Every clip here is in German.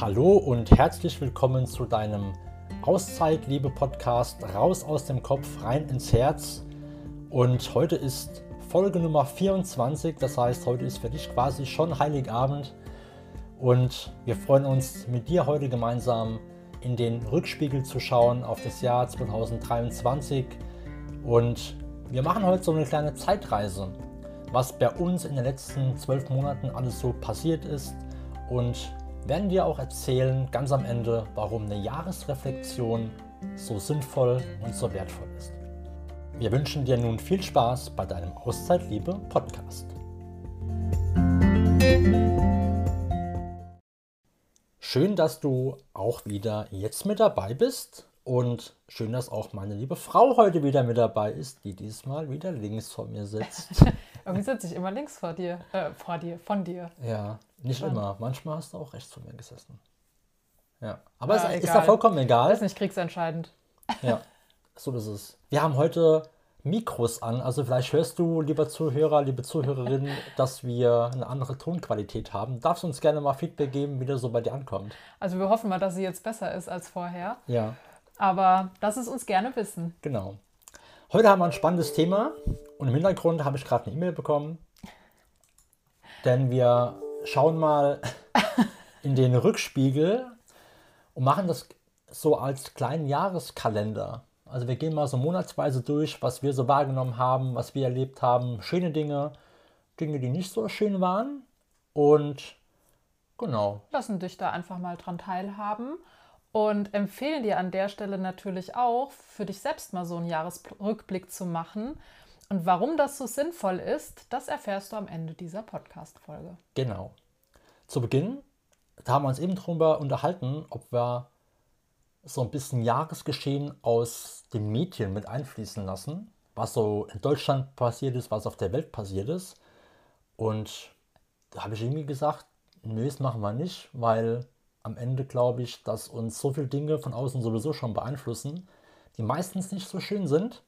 Hallo und herzlich willkommen zu deinem Auszeit-Liebe-Podcast Raus aus dem Kopf, rein ins Herz. Und heute ist Folge Nummer 24, das heißt, heute ist für dich quasi schon Heiligabend. Und wir freuen uns mit dir heute gemeinsam in den Rückspiegel zu schauen auf das Jahr 2023. Und wir machen heute so eine kleine Zeitreise, was bei uns in den letzten zwölf Monaten alles so passiert ist und werden dir auch erzählen, ganz am Ende, warum eine Jahresreflexion so sinnvoll und so wertvoll ist. Wir wünschen dir nun viel Spaß bei deinem Auszeitliebe Podcast. Schön, dass du auch wieder jetzt mit dabei bist und schön, dass auch meine liebe Frau heute wieder mit dabei ist, die diesmal wieder links vor mir sitzt. Irgendwie sitze ich immer links vor dir, äh, vor dir, von dir. Ja, nicht Spannend. immer. Manchmal hast du auch rechts von mir gesessen. Ja, aber ja, es ist da vollkommen egal. Das ist nicht kriegsentscheidend. Ja, so ist es. Wir haben heute Mikros an, also vielleicht hörst du, lieber Zuhörer, liebe Zuhörerin, dass wir eine andere Tonqualität haben. Darfst du uns gerne mal Feedback geben, wie das so bei dir ankommt? Also wir hoffen mal, dass sie jetzt besser ist als vorher. Ja. Aber lass es uns gerne wissen. Genau. Heute haben wir ein spannendes Thema und im Hintergrund habe ich gerade eine E-Mail bekommen. Denn wir schauen mal in den Rückspiegel und machen das so als kleinen Jahreskalender. Also wir gehen mal so monatsweise durch, was wir so wahrgenommen haben, was wir erlebt haben, schöne Dinge, Dinge, die nicht so schön waren und genau. Lassen dich da einfach mal dran teilhaben und empfehlen dir an der Stelle natürlich auch, für dich selbst mal so einen Jahresrückblick zu machen. Und warum das so sinnvoll ist, das erfährst du am Ende dieser Podcast-Folge. Genau. Zu Beginn, da haben wir uns eben darüber unterhalten, ob wir so ein bisschen Jahresgeschehen aus den Medien mit einfließen lassen, was so in Deutschland passiert ist, was auf der Welt passiert ist. Und da habe ich irgendwie gesagt, nö, das machen wir nicht, weil am Ende glaube ich, dass uns so viele Dinge von außen sowieso schon beeinflussen, die meistens nicht so schön sind.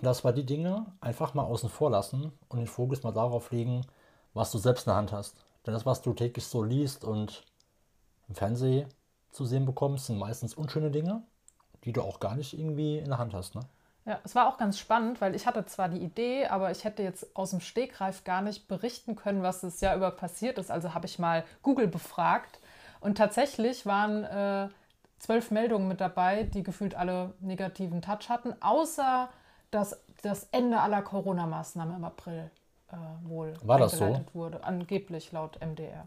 Dass wir die Dinge einfach mal außen vor lassen und den Fokus mal darauf legen, was du selbst in der Hand hast. Denn das, was du täglich so liest und im Fernsehen zu sehen bekommst, sind meistens unschöne Dinge, die du auch gar nicht irgendwie in der Hand hast. Ne? Ja, es war auch ganz spannend, weil ich hatte zwar die Idee, aber ich hätte jetzt aus dem Stegreif gar nicht berichten können, was das Jahr über passiert ist. Also habe ich mal Google befragt und tatsächlich waren äh, zwölf Meldungen mit dabei, die gefühlt alle negativen Touch hatten, außer dass das Ende aller Corona-Maßnahmen im April äh, wohl War das so? wurde, angeblich laut MDR.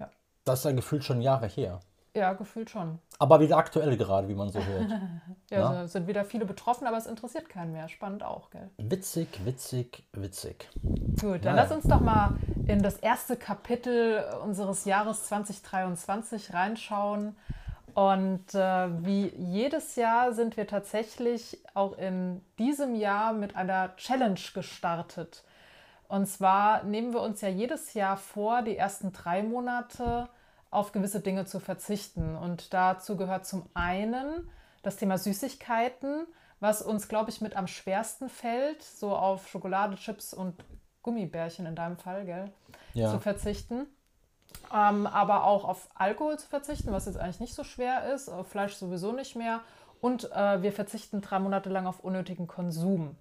Ja. Das ist ja gefühlt schon Jahre her. Ja, gefühlt schon. Aber wieder aktuell gerade, wie man so hört. ja, Na? sind wieder viele betroffen, aber es interessiert keinen mehr. Spannend auch, gell? Witzig, witzig, witzig. Gut, dann naja. lass uns doch mal in das erste Kapitel unseres Jahres 2023 reinschauen. Und äh, wie jedes Jahr sind wir tatsächlich auch in diesem Jahr mit einer Challenge gestartet. Und zwar nehmen wir uns ja jedes Jahr vor, die ersten drei Monate auf gewisse Dinge zu verzichten. Und dazu gehört zum einen das Thema Süßigkeiten, was uns, glaube ich, mit am schwersten fällt, so auf Schokolade, Chips und Gummibärchen in deinem Fall, gell, ja. zu verzichten. Ähm, aber auch auf Alkohol zu verzichten, was jetzt eigentlich nicht so schwer ist, auf Fleisch sowieso nicht mehr. Und äh, wir verzichten drei Monate lang auf unnötigen Konsum.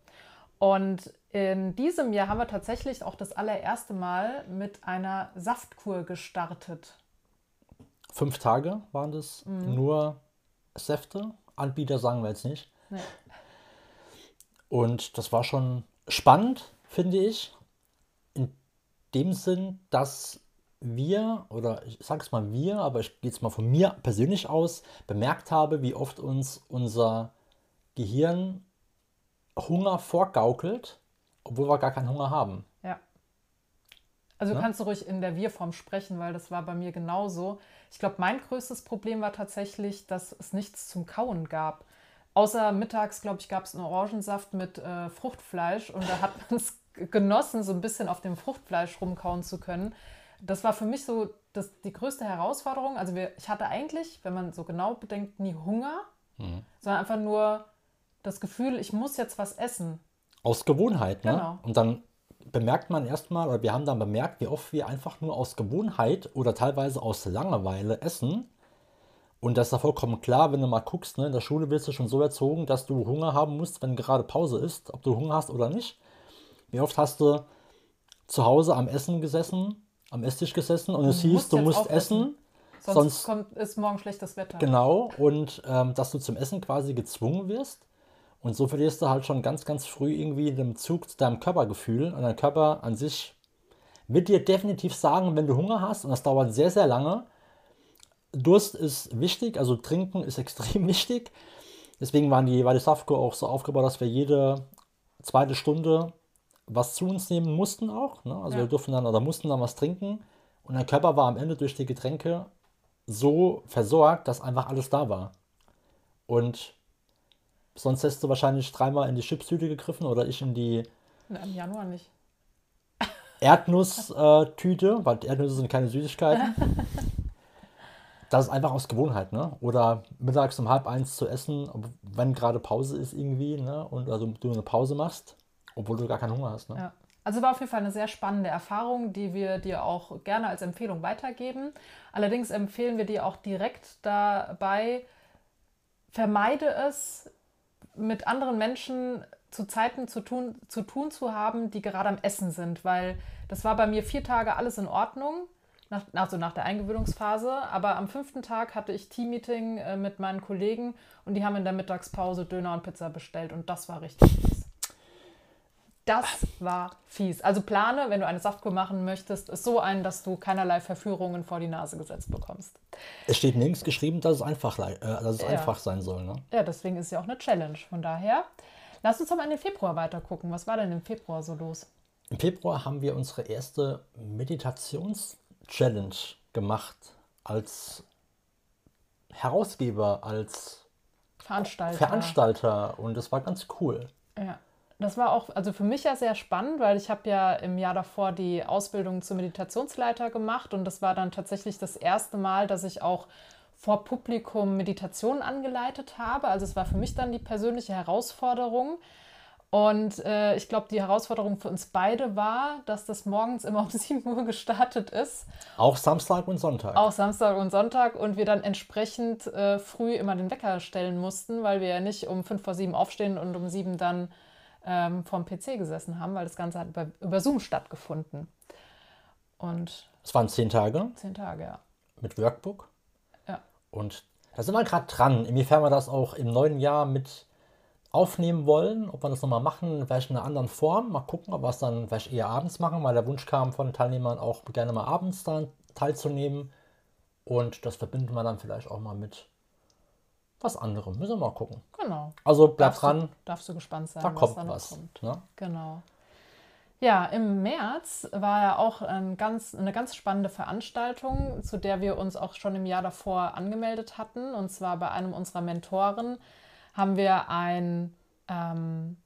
Und in diesem Jahr haben wir tatsächlich auch das allererste Mal mit einer Saftkur gestartet fünf Tage waren das mhm. nur Säfte. Anbieter sagen wir jetzt nicht. Nee. Und das war schon spannend, finde ich. In dem Sinn, dass wir, oder ich sage es mal wir, aber ich gehe jetzt mal von mir persönlich aus, bemerkt habe, wie oft uns unser Gehirn Hunger vorgaukelt, obwohl wir gar keinen Hunger haben. Ja. Also ne? kannst du ruhig in der Wir-Form sprechen, weil das war bei mir genauso. Ich glaube, mein größtes Problem war tatsächlich, dass es nichts zum Kauen gab. Außer mittags, glaube ich, gab es einen Orangensaft mit äh, Fruchtfleisch und da hat man es genossen, so ein bisschen auf dem Fruchtfleisch rumkauen zu können. Das war für mich so das, die größte Herausforderung. Also wir, ich hatte eigentlich, wenn man so genau bedenkt, nie Hunger, mhm. sondern einfach nur das Gefühl, ich muss jetzt was essen. Aus Gewohnheit, ne? Genau. Und dann bemerkt man erstmal, oder wir haben dann bemerkt, wie oft wir einfach nur aus Gewohnheit oder teilweise aus Langeweile essen. Und das ist ja vollkommen klar, wenn du mal guckst, ne, in der Schule wirst du schon so erzogen, dass du Hunger haben musst, wenn gerade Pause ist, ob du Hunger hast oder nicht. Wie oft hast du zu Hause am Essen gesessen, am Esstisch gesessen und es hieß, musst du musst essen. Sonst, Sonst, kommt, ist morgen schlechtes Wetter. genau, und ähm, dass du zum Essen quasi gezwungen wirst. Und so verlierst du halt schon ganz, ganz früh irgendwie den Zug zu deinem Körpergefühl. Und dein Körper an sich wird dir definitiv sagen, wenn du Hunger hast, und das dauert sehr, sehr lange. Durst ist wichtig, also trinken ist extrem wichtig. Deswegen waren die, war die Safco auch so aufgebaut, dass wir jede zweite Stunde was zu uns nehmen mussten auch. Ne? Also Ja. wir durften dann oder mussten dann was trinken. Und der Körper war am Ende durch die Getränke so versorgt, dass einfach alles da war. Und sonst hättest du wahrscheinlich dreimal in die Chipstüte gegriffen oder ich in die Na, Im Januar nicht. Erdnusstüte, weil Erdnüsse sind keine Süßigkeiten. Das ist einfach aus Gewohnheit, ne? Oder mittags um halb eins zu essen, wenn gerade Pause ist irgendwie, ne? Und also du eine Pause machst, obwohl du gar keinen Hunger hast, ne? Ja. Also war auf jeden Fall eine sehr spannende Erfahrung, die wir dir auch gerne als Empfehlung weitergeben. Allerdings empfehlen wir dir auch direkt dabei, vermeide es, mit anderen Menschen zu Zeiten zu tun, zu tun zu haben, die gerade am Essen sind, weil das war bei mir vier Tage alles in Ordnung, nach, also nach der Eingewöhnungsphase, aber am fünften Tag hatte ich Teammeeting äh, mit meinen Kollegen und die haben in der Mittagspause Döner und Pizza bestellt und das war richtig. Das war fies. Also plane, wenn du eine Saftkur machen möchtest, es so ein, dass du keinerlei Verführungen vor die Nase gesetzt bekommst. Es steht nirgends geschrieben, dass es einfach, äh, dass es Ja. einfach sein soll, ne? Ja, deswegen ist es ja auch eine Challenge. Von daher, lass uns doch mal in den Februar weiter gucken. Was war denn im Februar so los? Im Februar haben wir unsere erste Meditations-Challenge gemacht als Herausgeber, als Veranstalter. Veranstalter und das war ganz cool. Ja, das war auch, also für mich ja sehr spannend, weil ich habe ja im Jahr davor die Ausbildung zum Meditationsleiter gemacht und das war dann tatsächlich das erste Mal, dass ich auch vor Publikum Meditationen angeleitet habe. Also es war für mich dann die persönliche Herausforderung. Und äh, ich glaube, die Herausforderung für uns beide war, dass das morgens immer um 7 Uhr gestartet ist, Auch Samstag und Sonntag. auch Samstag und Sonntag, und wir dann entsprechend äh, früh immer den Wecker stellen mussten, weil wir ja nicht um 5 vor 7 aufstehen und um 7 dann ähm, vorm PC gesessen haben, weil das Ganze hat über, über Zoom stattgefunden. Und Es waren zehn Tage zehn Tage, ja. mit Workbook Ja, und da sind wir gerade dran, inwiefern wir das auch im neuen Jahr mit aufnehmen wollen, ob wir das nochmal machen, vielleicht in einer anderen Form. Mal gucken, ob wir es dann vielleicht eher abends machen, weil der Wunsch kam von den Teilnehmern auch gerne mal abends dann teilzunehmen. Und das verbinden wir dann vielleicht auch mal mit was anderem. Müssen wir mal gucken. genau. Also bleib Darfst dran, Du, darfst du gespannt sein, da was kommt was. kommt. Ne? Genau. Ja, im März war ja auch ein ganz, eine ganz spannende Veranstaltung, zu der wir uns auch schon im Jahr davor angemeldet hatten. Und zwar bei einem unserer Mentoren haben wir ein, ähm,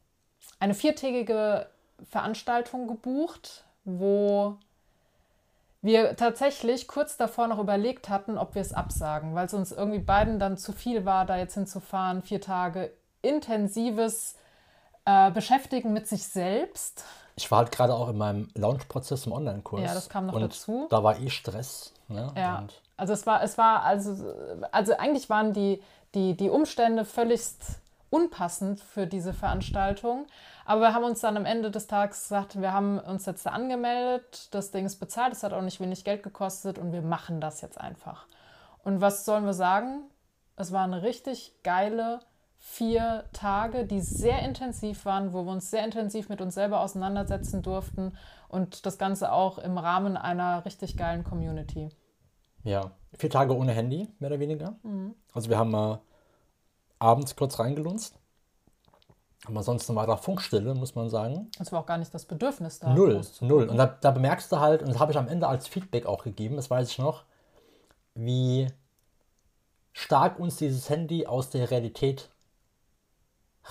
eine viertägige Veranstaltung gebucht, wo wir tatsächlich kurz davor noch überlegt hatten, ob wir es absagen, weil es uns irgendwie beiden dann zu viel war, da jetzt hinzufahren. Vier Tage intensives äh, Beschäftigen mit sich selbst. Ich war halt gerade auch in meinem Launch-Prozess im Online-Kurs. Ja, das kam noch dazu. Da war eh Stress. Ne? Ja, Und also es war, es war, also, also eigentlich waren die, die, die Umstände völligst unpassend für diese Veranstaltung. Aber wir haben uns dann am Ende des Tages gesagt, wir haben uns jetzt da angemeldet, das Ding ist bezahlt, es hat auch nicht wenig Geld gekostet und wir machen das jetzt einfach. Und was sollen wir sagen? Es waren richtig geile vier Tage, die sehr intensiv waren, wo wir uns sehr intensiv mit uns selber auseinandersetzen durften und das Ganze auch im Rahmen einer richtig geilen Community. Ja, vier Tage ohne Handy, mehr oder weniger. Mhm. Also wir haben mal abends kurz reingelunzt. Aber war da Funkstille, muss man sagen. Es war auch gar nicht das Bedürfnis da. Null, null. Und da, da bemerkst du halt, und das habe ich am Ende als Feedback auch gegeben, das weiß ich noch, wie stark uns dieses Handy aus der Realität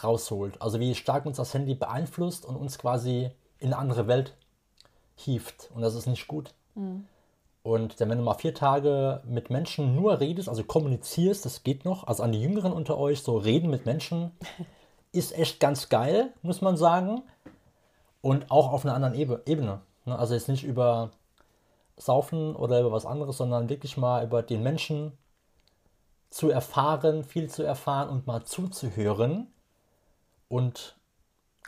rausholt. Also wie stark uns das Handy beeinflusst und uns quasi in eine andere Welt hieft. Und das ist nicht gut. Und wenn du mal vier Tage mit Menschen nur redest, also kommunizierst, das geht noch. Also an die Jüngeren unter euch, so reden mit Menschen, ist echt ganz geil, muss man sagen. Und auch auf einer anderen Ebe- Ebene. Ne? Also jetzt nicht über Saufen oder über was anderes, sondern wirklich mal über den Menschen zu erfahren, viel zu erfahren und mal zuzuhören. Und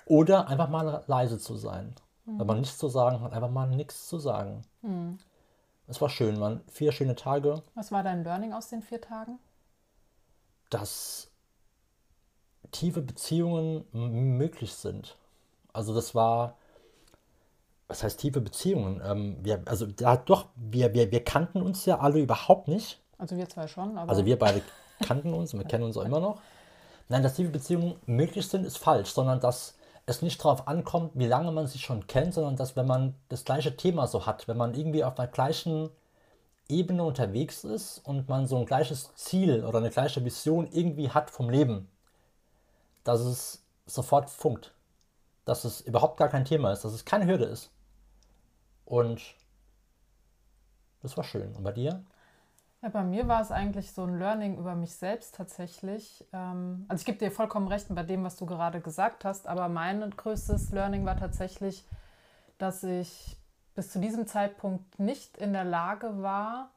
oder einfach mal leise zu sein. Wenn man nichts zu sagen hat, einfach mal nichts zu sagen. Es war schön, waren vier schöne Tage. Was war dein Learning aus den vier Tagen? dass tiefe Beziehungen möglich sind. Also das war, was heißt tiefe Beziehungen? Ähm, wir, also da doch, wir, wir, wir kannten uns ja alle überhaupt nicht. Also wir zwei schon, aber Also wir beide kannten uns und wir kennen uns auch immer noch. Nein, dass tiefe Beziehungen möglich sind, ist falsch, sondern dass es nicht darauf ankommt, wie lange man sich schon kennt, sondern dass wenn man das gleiche Thema so hat, wenn man irgendwie auf der gleichen Ebene unterwegs ist und man so ein gleiches Ziel oder eine gleiche Vision irgendwie hat vom Leben, dass es sofort funkt. Dass es überhaupt gar kein Thema ist, dass es keine Hürde ist. Und das war schön. Und bei dir? Ja, bei mir war es eigentlich so ein Learning über mich selbst tatsächlich. Ähm, Also ich gebe dir vollkommen recht bei dem, was du gerade gesagt hast, aber mein größtes Learning war tatsächlich, dass ich bis zu diesem Zeitpunkt nicht in der Lage war,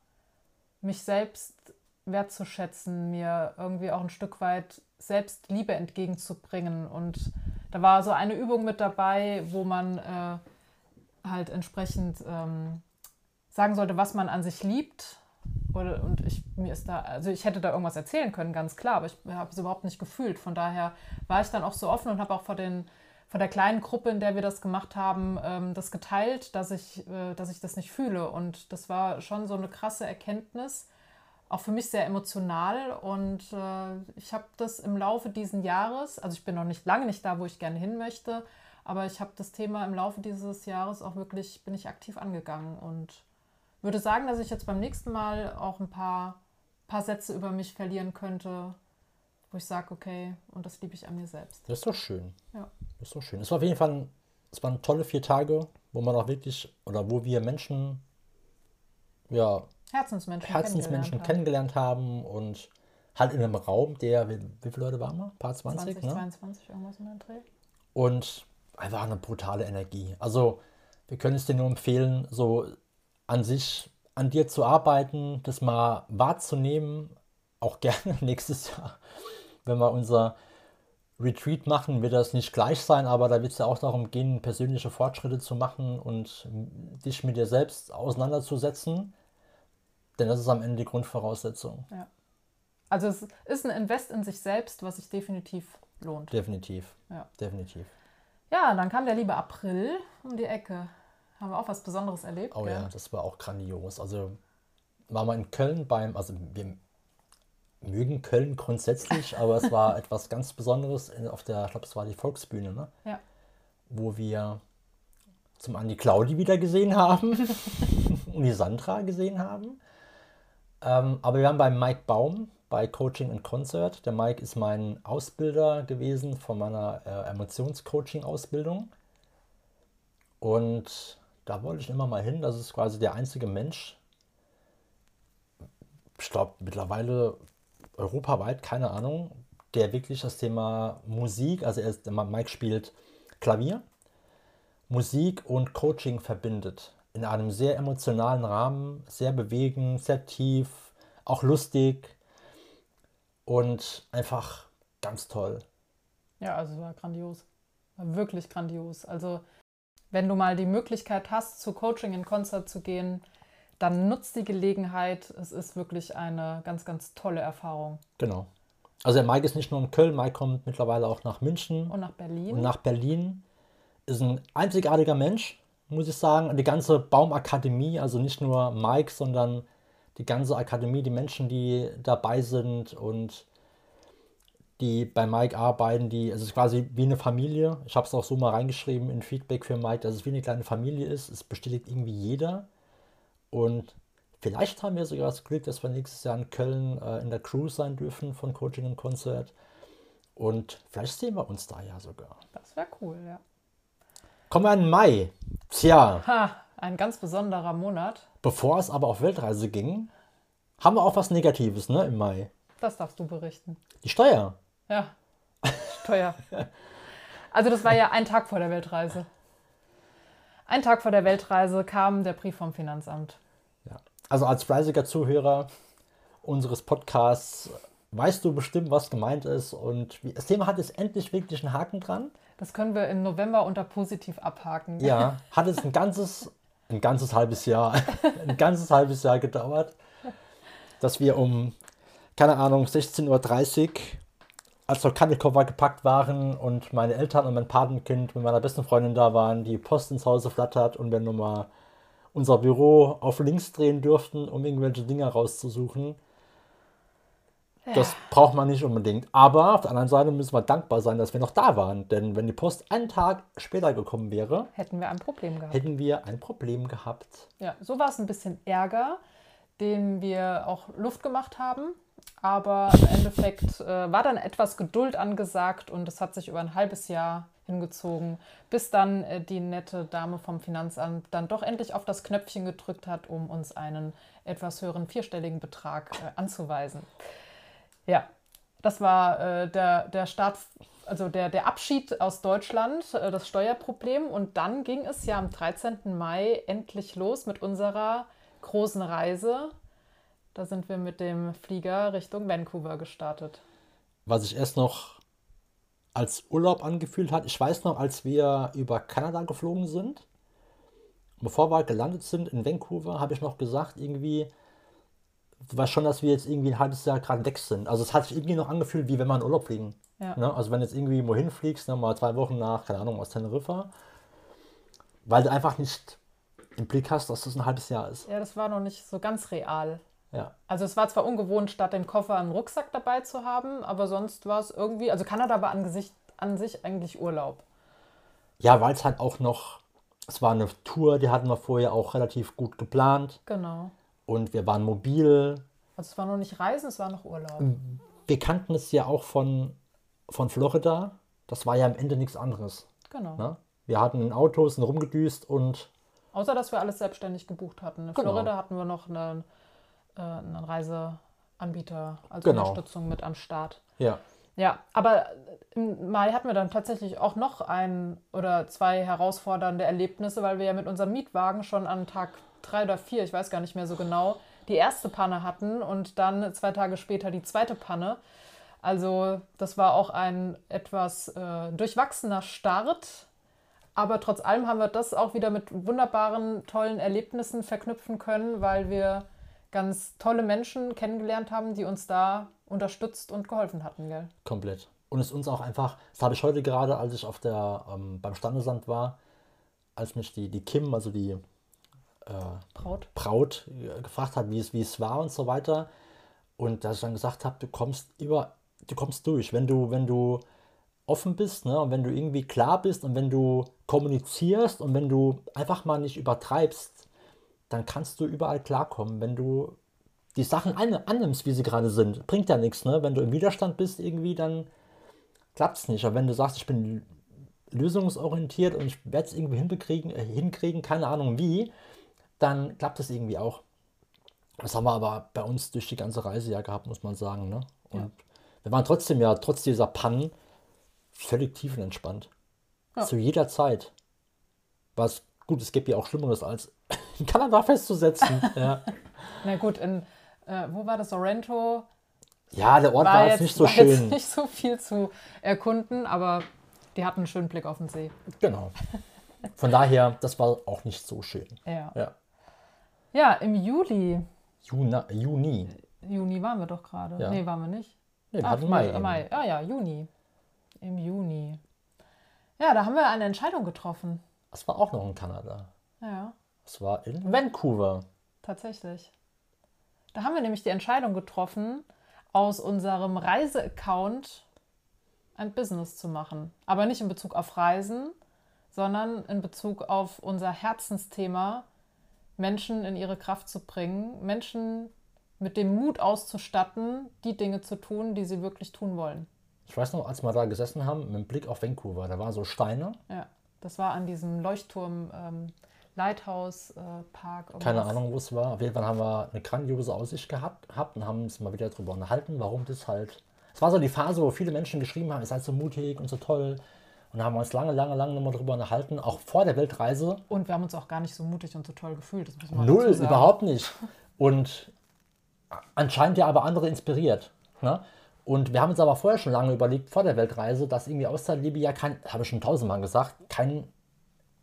mich selbst wertzuschätzen, mir irgendwie auch ein Stück weit Selbstliebe entgegenzubringen. Und da war so eine Übung mit dabei, wo man äh, halt entsprechend ähm, sagen sollte, was man an sich liebt. Oder, und ich, mir ist da, also ich hätte da irgendwas erzählen können, ganz klar, aber ich habe es überhaupt nicht gefühlt. Von daher war ich dann auch so offen und habe auch vor, den, vor der kleinen Gruppe, in der wir das gemacht haben, ähm, das geteilt, dass ich, äh, dass ich das nicht fühle. Und das war schon so eine krasse Erkenntnis, auch für mich sehr emotional. Und äh, ich habe das im Laufe dieses Jahres, also ich bin noch nicht lange nicht da, wo ich gerne hin möchte, aber ich habe das Thema im Laufe dieses Jahres auch wirklich, bin ich aktiv angegangen und würde sagen, dass ich jetzt beim nächsten Mal auch ein paar, paar Sätze über mich verlieren könnte, wo ich sage, okay, und das liebe ich an mir selbst. Das ist doch schön. Ja. Das ist doch schön. Es war auf jeden Fall, es waren tolle vier Tage, wo man auch wirklich, oder wo wir Menschen, ja, Herzensmenschen, Herzensmenschen kennengelernt haben und halt in einem Raum, der, wie, wie viele Leute waren wir? Paar 20, 20, ne? 22, irgendwas in den Dreh. Und einfach eine brutale Energie. Also, wir können es dir nur empfehlen, so an sich, an dir zu arbeiten, das mal wahrzunehmen, auch gerne nächstes Jahr, wenn wir unser Retreat machen, wird das nicht gleich sein, aber da wird es ja auch darum gehen, persönliche Fortschritte zu machen und dich mit dir selbst auseinanderzusetzen, denn das ist am Ende die Grundvoraussetzung. Ja. Also es ist ein Invest in sich selbst, was sich definitiv lohnt. Definitiv. Ja. Definitiv. Ja, dann kam der liebe April um die Ecke. Haben wir auch was Besonderes erlebt. Oh gell? ja, das war auch grandios. Also war mal in Köln beim, also wir mögen Köln grundsätzlich, aber es war etwas ganz Besonderes auf der, ich glaube, es war die Volksbühne, ne? Ja. wo wir zum einen die Claudi wieder gesehen haben und die Sandra gesehen haben. Ähm, aber wir waren bei Mike Baum bei Coaching and Concert. Der Mike ist mein Ausbilder gewesen von meiner äh, Emotionscoaching-Ausbildung. Und da wollte ich immer mal hin. Das ist quasi der einzige Mensch, ich glaube mittlerweile europaweit, keine Ahnung, der wirklich das Thema Musik, also er ist, Mike spielt Klavier, Musik und Coaching verbindet. In einem sehr emotionalen Rahmen, sehr bewegend, sehr tief, auch lustig und einfach ganz toll. Ja, also war grandios. War wirklich grandios. Also, wenn du mal die Möglichkeit hast, zu Coaching in Konzert zu gehen, dann nutzt die Gelegenheit. Es ist wirklich eine ganz, ganz tolle Erfahrung. Genau. Also der Mike ist nicht nur in Köln, Mike kommt mittlerweile auch nach München Und nach Berlin. und nach Berlin. Ist ein einzigartiger Mensch, muss ich sagen. Die ganze Baumakademie, also nicht nur Mike, sondern die ganze Akademie, die Menschen, die dabei sind und die bei Mike arbeiten, die, es ist quasi wie eine Familie. Ich habe es auch so mal reingeschrieben in Feedback für Mike, dass es wie eine kleine Familie ist. Es bestätigt irgendwie jeder. Und vielleicht haben wir sogar das Glück, dass wir nächstes Jahr in Köln äh, in der Crew sein dürfen von Coaching und Konzert. Und vielleicht sehen wir uns da ja sogar. Das wäre cool, ja. Kommen wir in Mai. Tja, Ha, ein ganz besonderer Monat. bevor es aber auf Weltreise ging, haben wir auch was Negatives, ne, im Mai. Das darfst du berichten. Die Steuer. Ja, teuer. Also das war ja ein Tag vor der Weltreise. Ein Tag vor der Weltreise kam der Brief vom Finanzamt. Ja. Also als fleißiger Zuhörer unseres Podcasts weißt du bestimmt, was gemeint ist. Und das Thema hat jetzt endlich wirklich einen Haken dran. Das können wir im November unter positiv abhaken. Ja, hat es ein ganzes, ein ganzes halbes Jahr, ein ganzes halbes Jahr gedauert, dass wir um, keine Ahnung, 16.30 Uhr, als noch keine Koffer gepackt waren und meine Eltern und mein Patenkind mit meiner besten Freundin da waren, die Post ins Haus flattert und wir nochmal unser Büro auf links drehen durften, um irgendwelche Dinge rauszusuchen. Das braucht man nicht unbedingt. Aber auf der anderen Seite müssen wir dankbar sein, dass wir noch da waren. Denn wenn die Post einen Tag später gekommen wäre, Hätten wir ein Problem gehabt. hätten wir ein Problem gehabt. Ja, so war es ein bisschen Ärger, den wir auch Luft gemacht haben. Aber im Endeffekt äh, war dann etwas Geduld angesagt und es hat sich über ein halbes Jahr hingezogen, bis dann äh, die nette Dame vom Finanzamt dann doch endlich auf das Knöpfchen gedrückt hat, um uns einen etwas höheren vierstelligen Betrag äh, anzuweisen. Ja, das war äh, der, der Start, also der, der Abschied aus Deutschland, äh, das Steuerproblem. Und dann ging es ja am 13. Mai endlich los mit unserer großen Reise. Da sind wir mit dem Flieger Richtung Vancouver gestartet. Was sich erst noch als Urlaub angefühlt hat. Ich weiß noch, als wir über Kanada geflogen sind, bevor wir gelandet sind in Vancouver, habe ich noch gesagt, irgendwie, weißt schon, dass wir jetzt irgendwie ein halbes Jahr gerade weg sind. Also es hat sich irgendwie noch angefühlt, wie wenn wir in Urlaub fliegen. Ja. Ne? Also wenn du jetzt irgendwie wohin fliegst, ne, mal zwei Wochen nach, keine Ahnung, aus Teneriffa, weil du einfach nicht im Blick hast, dass das ein halbes Jahr ist. Ja, das war noch nicht so ganz real. Ja. Also es war zwar ungewohnt, statt dem Koffer einen Rucksack dabei zu haben, aber sonst war es irgendwie, also Kanada war an, Gesicht, an sich eigentlich Urlaub. Ja, weil es halt auch noch, es war eine Tour, die hatten wir vorher auch relativ gut geplant Genau. Und wir waren mobil. Also es war noch nicht Reisen, es war noch Urlaub. Wir kannten es ja auch von, von Florida. Das war ja am Ende nichts anderes. Genau. Ne? Wir hatten ein Auto, sind rumgedüst und Außer, dass wir alles selbstständig gebucht hatten. In Genau. Florida hatten wir noch einen, äh, einen Reiseanbieter als Genau. Unterstützung mit am Start. ja. Ja, aber im Mai hatten wir dann tatsächlich auch noch ein oder zwei herausfordernde Erlebnisse, weil wir ja mit unserem Mietwagen schon an Tag drei oder vier, ich weiß gar nicht mehr so genau, die erste Panne hatten und dann zwei Tage später die zweite Panne. Also das war auch ein etwas äh, durchwachsener Start. Aber trotz allem haben wir das auch wieder mit wunderbaren, tollen Erlebnissen verknüpfen können, weil wir ganz tolle Menschen kennengelernt haben, die uns da unterstützt und geholfen hatten, gell? Komplett. Und es uns auch einfach, das habe ich heute gerade, als ich auf der, ähm, beim Standesamt war, als mich die, die Kim, also die Braut. Braut äh, gefragt hat, wie es, wie es war und so weiter. Und dass ich dann gesagt habe, du kommst über, du kommst durch, wenn du, wenn du offen bist, ne, und wenn du irgendwie klar bist und wenn du kommunizierst und wenn du einfach mal nicht übertreibst, dann kannst du überall klarkommen. Wenn du die Sachen an, annimmst, wie sie gerade sind, bringt ja nichts, ne? Wenn du im Widerstand bist irgendwie, dann klappt es nicht. Aber wenn du sagst, ich bin lösungsorientiert und ich werde es irgendwie hinbekriegen, äh, hinkriegen, keine Ahnung wie, dann klappt es irgendwie auch. Das haben wir aber bei uns durch die ganze Reise ja gehabt, muss man sagen. Ne? Und Ja. wir waren trotzdem ja, trotz dieser Pannen, völlig tiefenentspannt. Ja. Zu jeder Zeit. Was gut, es gibt ja auch Schlimmeres als in Kanada festzusetzen. ja. Na gut, in, äh, wo war das? Sorrento? ja, der Ort war, jetzt nicht so war Jetzt schön. nicht so viel zu erkunden, aber die hatten einen schönen Blick auf den See. Genau. Von daher, das war auch nicht so schön. Ja. Ja. Ja, im Juli. Juna, Juni. Juni waren wir doch gerade. Ja. Nee, waren wir nicht. Nee, wir Ach, hatten Mai. Mai. Mai. Ah ja, Juni. Im Juni. Ja, da haben wir eine Entscheidung getroffen. Das war auch noch in Kanada. Ja, Das war in Vancouver. tatsächlich. Da haben wir nämlich die Entscheidung getroffen, aus unserem Reiseaccount ein Business zu machen. Aber nicht in Bezug auf Reisen, sondern in Bezug auf unser Herzensthema, Menschen in ihre Kraft zu bringen, Menschen mit dem Mut auszustatten, die Dinge zu tun, die sie wirklich tun wollen. Ich weiß noch, als wir da gesessen haben, mit dem Blick auf Vancouver, da waren so Steine. Ja, das war an diesem Leuchtturm ähm, Lighthouse äh, Park. Keine irgendwas. Ahnung, wo es war. Auf jeden Fall haben wir eine grandiose Aussicht gehabt, gehabt und haben uns mal wieder darüber unterhalten, warum das halt. Es war so die Phase, wo viele Menschen geschrieben haben, ihr seid so mutig und so toll Und da haben wir uns lange, lange, lange nochmal drüber unterhalten, auch vor der Weltreise. Und wir haben uns auch gar nicht so mutig und so toll gefühlt. Null, überhaupt nicht. Und anscheinend ja aber andere inspiriert. Ne? Und wir haben uns aber vorher schon lange überlegt, vor der Weltreise, dass irgendwie Auszeit-Liebe ja kein, habe ich schon tausendmal gesagt, kein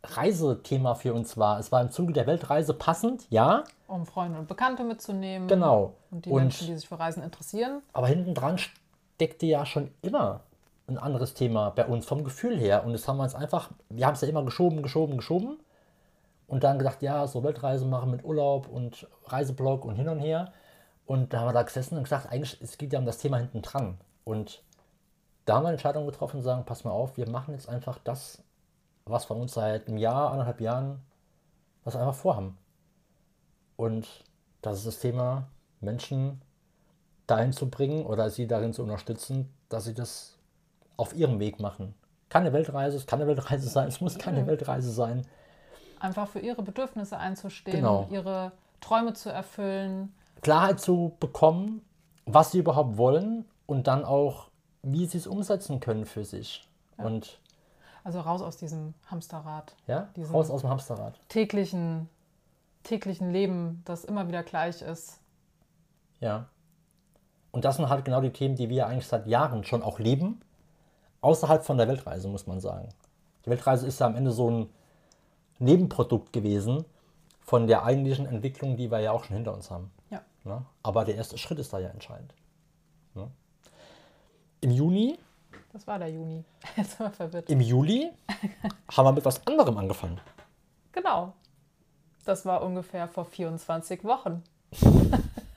Reisethema für uns war. Es war im Zuge der Weltreise passend, ja, Um Freunde und Bekannte mitzunehmen. genau. Und die Und, Menschen, die sich für Reisen interessieren. aber hinten dran steckte ja schon immer ein anderes Thema bei uns vom Gefühl her. Und das haben wir uns einfach, wir haben es ja immer geschoben, geschoben, geschoben. Und dann gedacht, ja, so Weltreise machen mit Urlaub und Reiseblog und hin und her. Und da haben wir da gesessen und gesagt, eigentlich, es geht ja um das Thema hinten dran. Und da haben wir eine Entscheidung getroffen sagen, pass mal auf, wir machen jetzt einfach das, was von uns seit einem Jahr, anderthalb Jahren, was wir einfach vorhaben. Und das ist das Thema, Menschen dahin zu bringen oder sie darin zu unterstützen, dass sie das auf ihrem Weg machen. Keine Weltreise, es kann eine Weltreise sein, es muss keine Weltreise sein. Einfach für ihre Bedürfnisse einzustehen, Genau. ihre Träume zu erfüllen. Klarheit zu bekommen, was sie überhaupt wollen und dann auch, wie sie es umsetzen können für sich. Und Also raus aus diesem Hamsterrad. ja, raus aus dem Hamsterrad. Täglichen, täglichen Leben, das immer wieder gleich ist. Ja. Und das sind halt genau die Themen, die wir eigentlich seit Jahren schon auch leben, außerhalb von der Weltreise, muss man sagen. Die Weltreise ist ja am Ende so ein Nebenprodukt gewesen von der eigentlichen Entwicklung, die wir ja auch schon hinter uns haben. Ja. Ne? Aber der erste Schritt ist da ja entscheidend. Ne? Im Juni, Das war der Juni. Jetzt sind wir verwirrt. im Juli haben wir mit was anderem angefangen. Genau. Das war ungefähr vor 24 Wochen.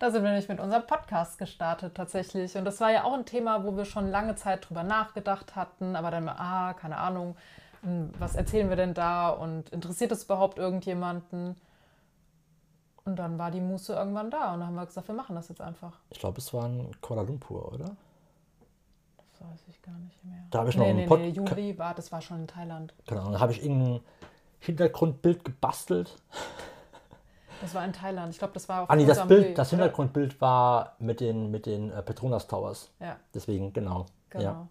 da sind wir nämlich mit unserem Podcast gestartet tatsächlich. Und das war ja auch ein Thema, wo wir schon lange Zeit drüber nachgedacht hatten. Aber dann, ah, keine Ahnung, hm, was erzählen wir denn da? Und interessiert es überhaupt irgendjemanden? Und dann war die Muße irgendwann da. Und dann haben wir gesagt, wir machen das jetzt einfach. Ich glaube, es war in Kuala Lumpur, oder? Das weiß ich gar nicht mehr. Da habe ich noch nee, einen nee, Pod- nee, Juli war, das war schon in Thailand. Genau, da habe ich irgendein Hintergrundbild gebastelt. Das war in Thailand. Ich glaube, das war auf Ah, nee, das, Bild, Weg, das oder? Hintergrundbild war mit den, mit den äh, Petronas Towers. Ja. Deswegen, genau. Genau. Ja.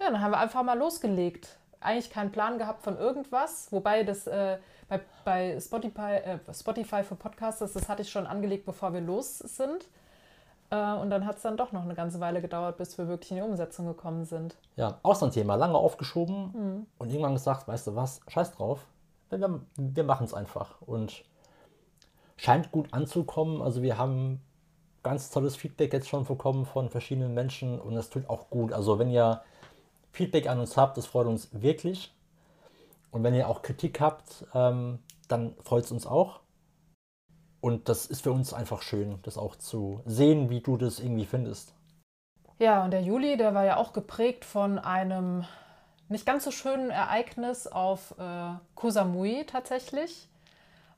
Ja. dann haben wir einfach mal losgelegt. Eigentlich keinen Plan gehabt von irgendwas, wobei das äh, bei, bei Spotify, äh, Spotify für Podcasts, das hatte ich schon angelegt, bevor wir los sind. Äh, und dann hat es dann doch noch eine ganze Weile gedauert, bis wir wirklich in die Umsetzung gekommen sind. ja, auch so ein Thema. Lange aufgeschoben Mhm. und irgendwann gesagt, weißt du was, scheiß drauf. Wir, wir machen es einfach. Und scheint gut anzukommen. Also wir haben ganz tolles Feedback jetzt schon bekommen von verschiedenen Menschen und das tut auch gut. Also wenn ihr Feedback an uns habt, das freut uns wirklich. Und wenn ihr auch Kritik habt, ähm, dann freut es uns auch. Und das ist für uns einfach schön, das auch zu sehen, wie du das irgendwie findest. Ja, und der Juli, der war ja auch geprägt von einem nicht ganz so schönen Ereignis auf äh, Koh Samui tatsächlich,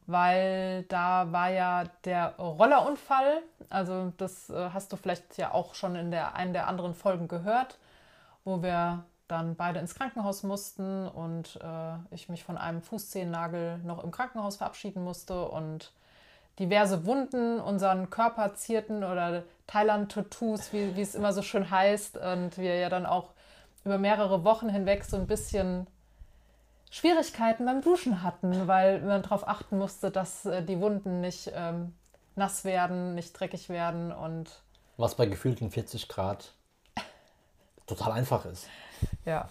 weil da war ja der Rollerunfall. Also das äh, hast du vielleicht ja auch schon in der einen der anderen Folgen gehört, wo wir dann beide ins Krankenhaus mussten und äh, ich mich von einem Fußzehennagel noch im Krankenhaus verabschieden musste und diverse Wunden unseren Körper zierten oder Thailand-Tattoos, wie, wie es immer so schön heißt. Und wir ja dann auch über mehrere Wochen hinweg so ein bisschen Schwierigkeiten beim Duschen hatten, weil man darauf achten musste, dass äh, die Wunden nicht ähm, nass werden, nicht dreckig werden und Was bei gefühlten 40 Grad total einfach ist. ja.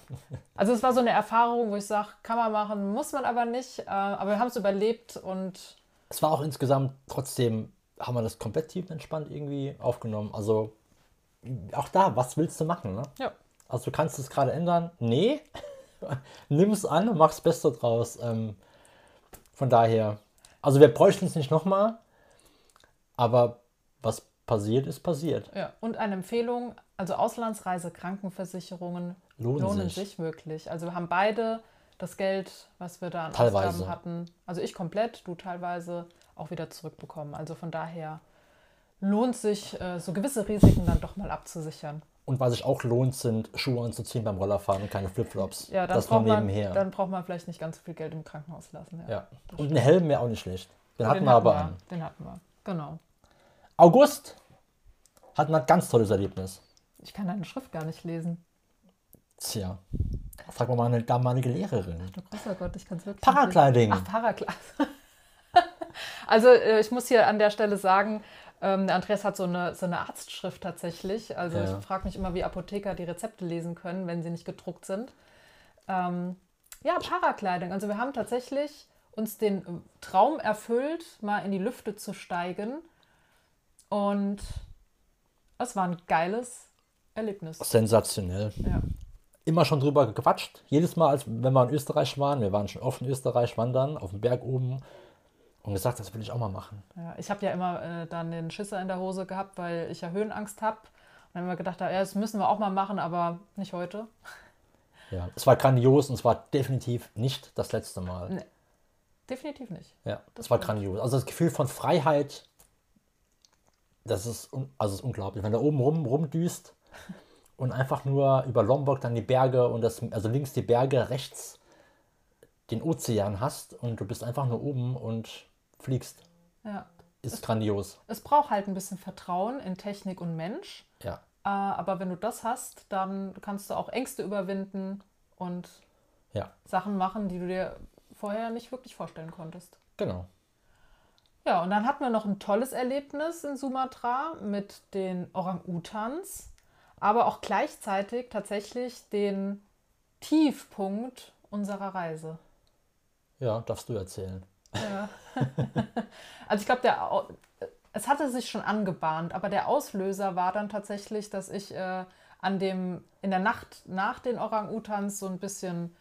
Also es war so eine Erfahrung, wo ich sage, kann man machen, muss man aber nicht. Äh, aber wir haben es überlebt und Es war auch insgesamt trotzdem, haben wir das komplett tiefenentspannt irgendwie aufgenommen. Also auch da, was willst du machen? Ne? ja. Also du kannst es gerade ändern? Nee. Nimm es an und mach das Beste draus. Ähm, von daher, also wir bräuchten es nicht nochmal, aber was passiert, ist passiert. Ja, und eine Empfehlung, also Auslandsreise, Krankenversicherungen Lohnen lohnen, sich. sich. wirklich. Also wir haben beide das Geld, was wir da an Teilweise. Ausgaben hatten, also ich komplett, du teilweise, auch wieder zurückbekommen. Also von daher lohnt sich, äh, so gewisse Risiken dann doch mal abzusichern. Und was sich auch lohnt, sind Schuhe anzuziehen beim Rollerfahren und keine Flipflops. Ja, dann, das braucht man, nebenher. dann braucht man vielleicht nicht ganz so viel Geld im Krankenhaus lassen. Ja. ja. Und ein Helm wäre auch nicht schlecht. Den Den hatten wir aber an. Den hatten wir, genau. August hatten wir ein ganz tolles Erlebnis. Ich kann deine Schrift gar nicht lesen. Tja. Frag mal meine damalige Lehrerin. Du großer Gott, ich kann es wirklich Paragliding. Ach, Paragliding. also äh, ich muss hier an der Stelle sagen, ähm, der Andreas hat so eine, so eine Arztschrift tatsächlich. Also Ja. ich frage mich immer, wie Apotheker die Rezepte lesen können, wenn sie nicht gedruckt sind. Ähm, ja, Paragliding. Also wir haben tatsächlich uns den Traum erfüllt, mal in die Lüfte zu steigen. Und es war ein geiles Erlebnis. Sensationell. Ja. Immer schon drüber gequatscht. Jedes Mal, als wenn wir in Österreich waren, wir waren schon oft in Österreich wandern, auf dem Berg oben und gesagt, das will ich auch mal machen. Ja, ich habe ja immer äh, dann den Schisser in der Hose gehabt, weil ich ja Höhenangst habe. Und dann haben wir gedacht, ja, das müssen wir auch mal machen, aber nicht heute. Ja, es war grandios und es war definitiv nicht das letzte Mal. Nee. Definitiv nicht. Ja, das war grandios. Also das Gefühl von Freiheit, das ist, also das ist unglaublich. Wenn du oben rum rumdüst und einfach nur über Lombok dann die Berge und das, also links die Berge, rechts den Ozean hast und du bist einfach nur oben und fliegst, Ja. ist grandios. Es braucht halt ein bisschen Vertrauen in Technik und Mensch. Ja, Äh, aber wenn du das hast, dann kannst du auch Ängste überwinden und ja, Sachen machen, die du dir vorher nicht wirklich vorstellen konntest. genau. Ja, und dann hatten wir noch ein tolles Erlebnis in Sumatra mit den Orang-Utans, aber auch gleichzeitig tatsächlich den Tiefpunkt unserer Reise. Ja, darfst du erzählen. Also ich glaube, der es hatte sich schon angebahnt, aber der Auslöser war dann tatsächlich, dass ich äh, an dem in der Nacht nach den Orang-Utans so ein bisschen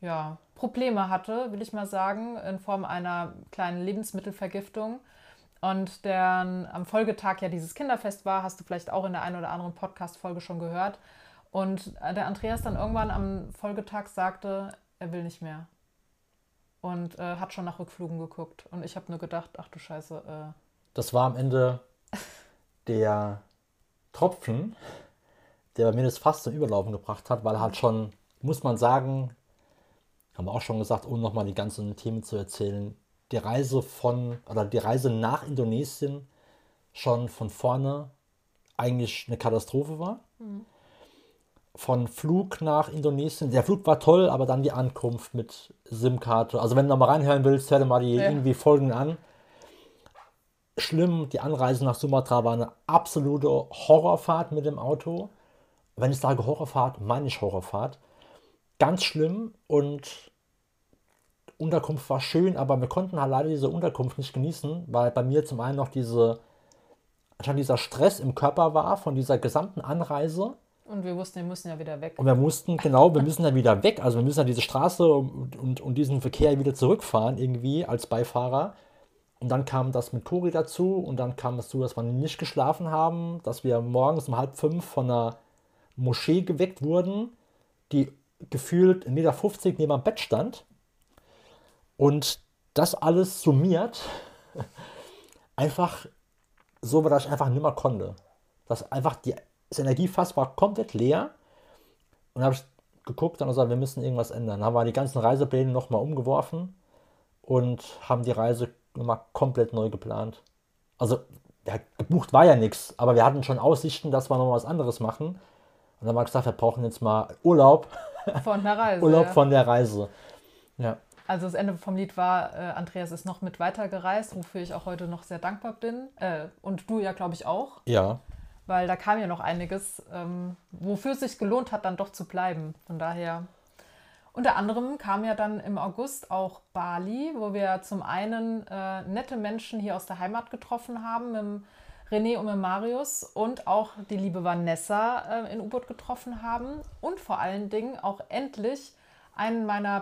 ja, Probleme hatte, will ich mal sagen, in Form einer kleinen Lebensmittelvergiftung. Und der am Folgetag ja dieses Kinderfest war, hast du vielleicht auch in der einen oder anderen Podcast-Folge schon gehört. Und äh, der Andreas dann irgendwann am Folgetag sagte, er will nicht mehr und äh, hat schon nach Rückflügen geguckt. Und ich habe nur gedacht, ach du Scheiße, äh, Das war am Ende der Tropfen, der bei mir das Fass zum Überlaufen gebracht hat, weil halt schon, muss man sagen, haben wir auch schon gesagt, ohne nochmal die ganzen Themen zu erzählen, die Reise von, oder die Reise nach Indonesien schon von vorne eigentlich eine Katastrophe war. Von Flug nach Indonesien, der Flug war toll, aber dann die Ankunft mit SIM-Karte. Also wenn du nochmal reinhören willst, hör dir mal die Ja. irgendwie Folgen an schlimm. Die Anreise nach Sumatra war eine absolute Horrorfahrt mit dem Auto. Wenn ich sage Horrorfahrt, meine ich Horrorfahrt. Ganz schlimm und Unterkunft war schön, aber wir konnten halt leider diese Unterkunft nicht genießen, weil bei mir zum einen noch diese, schon dieser Stress im Körper war von dieser gesamten Anreise. Und wir wussten, wir müssen ja wieder weg. Und wir mussten, genau, wir müssen ja wieder weg. Also wir müssen ja diese Straße und, und, und diesen Verkehr wieder zurückfahren irgendwie als Beifahrer. Und dann kam das mit Cori dazu und dann kam es dazu, dass wir nicht geschlafen haben, dass wir morgens um halb fünf von einer Moschee geweckt wurden, die gefühlt 1,50 Meter neben am Bett stand. Und das alles summiert einfach so, dass ich einfach nicht mehr konnte. Dass einfach die, das Energiefass war komplett leer. Und habe ich geguckt und gesagt, wir müssen irgendwas ändern. Dann haben wir die ganzen Reisepläne nochmal umgeworfen und haben die Reise nochmal komplett neu geplant. Also, ja, gebucht war ja nichts, aber wir hatten schon Aussichten, dass wir noch was anderes machen. Und dann haben wir gesagt, wir brauchen jetzt mal Urlaub, Von der Reise. Urlaub ja. von der Reise. Ja, Also das Ende vom Lied war, äh, Andreas ist noch mit weitergereist, wofür ich auch heute noch sehr dankbar bin. Äh, und du ja, glaube ich, auch. ja, Weil da kam ja noch einiges, ähm, wofür es sich gelohnt hat, dann doch zu bleiben. Von daher. Unter anderem kam ja dann im August auch Bali, wo wir zum einen äh, nette Menschen hier aus der Heimat getroffen haben, mit René und mit Marius und auch die liebe Vanessa äh, in U-Boot getroffen haben und vor allen Dingen auch endlich einen meiner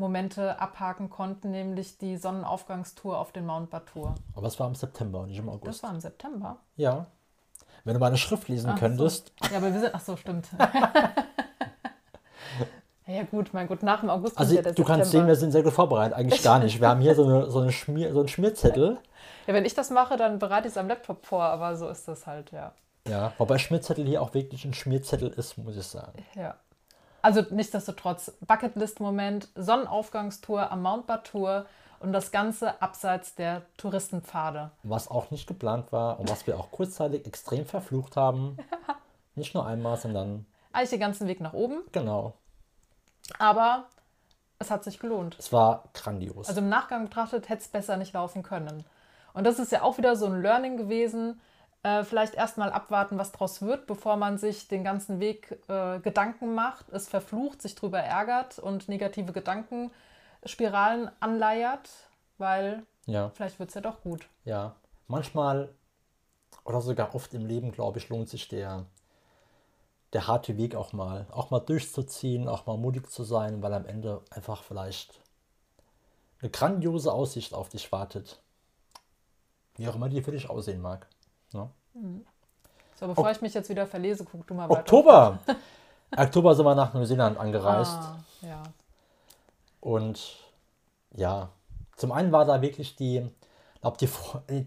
Bucketlist-Momente abhaken konnten, nämlich die Sonnenaufgangstour auf den Mount Batur. aber es war im September, nicht im August. Das war im September. Ja. Wenn du meine Schrift lesen Ach so. könntest, Ja, aber wir sind, ach so, stimmt. ja gut, mein Gott, nach dem August also ja du der kannst sehen, September. wir sind sehr gut vorbereitet. Eigentlich gar nicht. Wir haben hier so, eine, so, eine Schmier, so einen Schmierzettel. Ja, wenn ich das mache, dann bereite ich es am Laptop vor, aber so ist das halt, ja. Ja, wobei Schmierzettel hier auch wirklich ein Schmierzettel ist, muss ich sagen. ja. Also nichtsdestotrotz, Bucketlist-Moment, Sonnenaufgangstour am Mount Batur und das Ganze abseits der Touristenpfade. Was auch nicht geplant war und was wir auch kurzzeitig extrem verflucht haben. Nicht nur einmal, sondern Eigentlich den ganzen Weg nach oben, Genau. aber es hat sich gelohnt. Es war grandios. Also im Nachgang betrachtet hätte es besser nicht laufen können. Und das ist ja auch wieder so ein Learning gewesen. Äh, vielleicht erstmal abwarten, was draus wird, bevor man sich den ganzen Weg äh, Gedanken macht, es verflucht, sich drüber ärgert und negative Gedankenspiralen anleiert, weil ja, vielleicht wird es ja doch gut. ja. Manchmal oder sogar oft im Leben, glaube ich, lohnt sich der, der harte Weg auch mal. Auch mal durchzuziehen, auch mal mutig zu sein, weil am Ende einfach vielleicht eine grandiose Aussicht auf dich wartet. Wie auch immer die für dich aussehen mag. Ne? So, bevor Ok- ich mich jetzt wieder verlese, guck du mal weiter. Oktober! Oktober sind wir nach Neuseeland angereist. Ah, ja. Und ja, zum einen war da wirklich die, glaube die,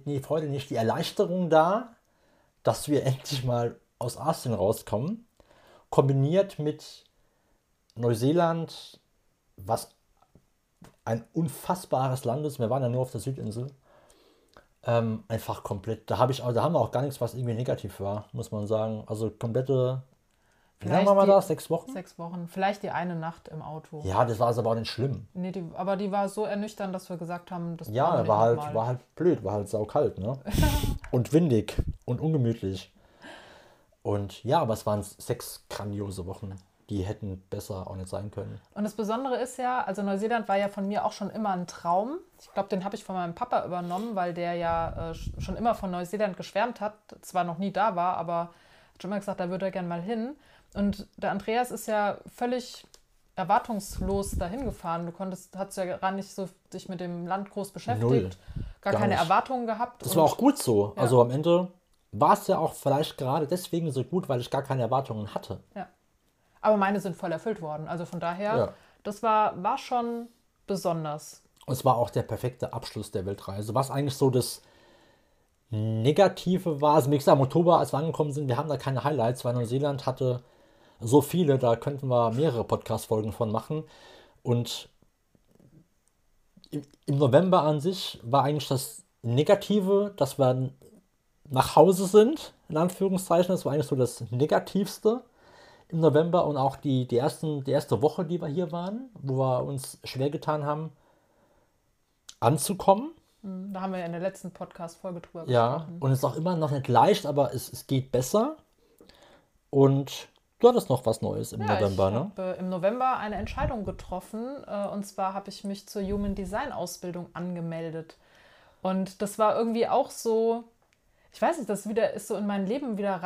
nee, Freude nicht, die Erleichterung da, dass wir endlich mal aus Asien rauskommen, kombiniert mit Neuseeland, was ein unfassbares Land ist. Wir waren ja nur auf der Südinsel. Ähm, einfach komplett. Da habe ich, auch- da haben wir auch gar nichts, was irgendwie negativ war, muss man sagen. Also komplette. Wie lange waren wir da? Sechs Wochen? Sechs Wochen. Vielleicht die eine Nacht im Auto. Ja, das war also aber auch nicht schlimm. Nee, die, aber die war so ernüchternd, dass wir gesagt haben, das Ja, war halt, war halt blöd, war halt saukalt, ne? und windig und ungemütlich. Und ja, aber es waren sechs grandiose Wochen. Die hätten besser auch nicht sein können. Und das Besondere ist ja, also Neuseeland war ja von mir auch schon immer ein Traum. Ich glaube, den habe ich von meinem Papa übernommen, weil der ja äh, sch- schon immer von Neuseeland geschwärmt hat, zwar noch nie da war, aber hat schon immer gesagt, da würde er gern mal hin. Und der Andreas ist ja völlig erwartungslos dahin gefahren. Du konntest, hast ja gar nicht so dich mit dem Land groß beschäftigt, Null. gar, Gar keine nicht. Erwartungen gehabt. Das war auch gut so. Ja. Also am Ende war es ja auch vielleicht gerade deswegen so gut, weil ich gar keine Erwartungen hatte. Ja. Aber meine sind voll erfüllt worden. Also von daher, Ja. das war, war schon besonders. Und es war auch der perfekte Abschluss der Weltreise. Was eigentlich so das Negative war, also wie gesagt, im Oktober, als wir angekommen sind, wir haben da keine Highlights, weil Neuseeland hatte so viele, da könnten wir mehrere Podcast-Folgen von machen. Und im, im November an sich war eigentlich das Negative, dass wir nach Hause sind, in Anführungszeichen. Das war eigentlich so das Negativste im November und auch die, die, ersten, die erste Woche, die wir hier waren, wo wir uns schwer getan haben, anzukommen. Da haben wir ja in der letzten Podcast-Folge drüber Ja, gesprochen. und es ist auch immer noch nicht leicht, aber es, es geht besser. Und du hattest noch was Neues im Ja, November, ich ne? habe äh, im November eine Entscheidung getroffen. Äh, und zwar habe ich mich zur Human Design Ausbildung angemeldet. Und das war irgendwie auch so, ich weiß nicht, das wieder ist so in mein Leben wieder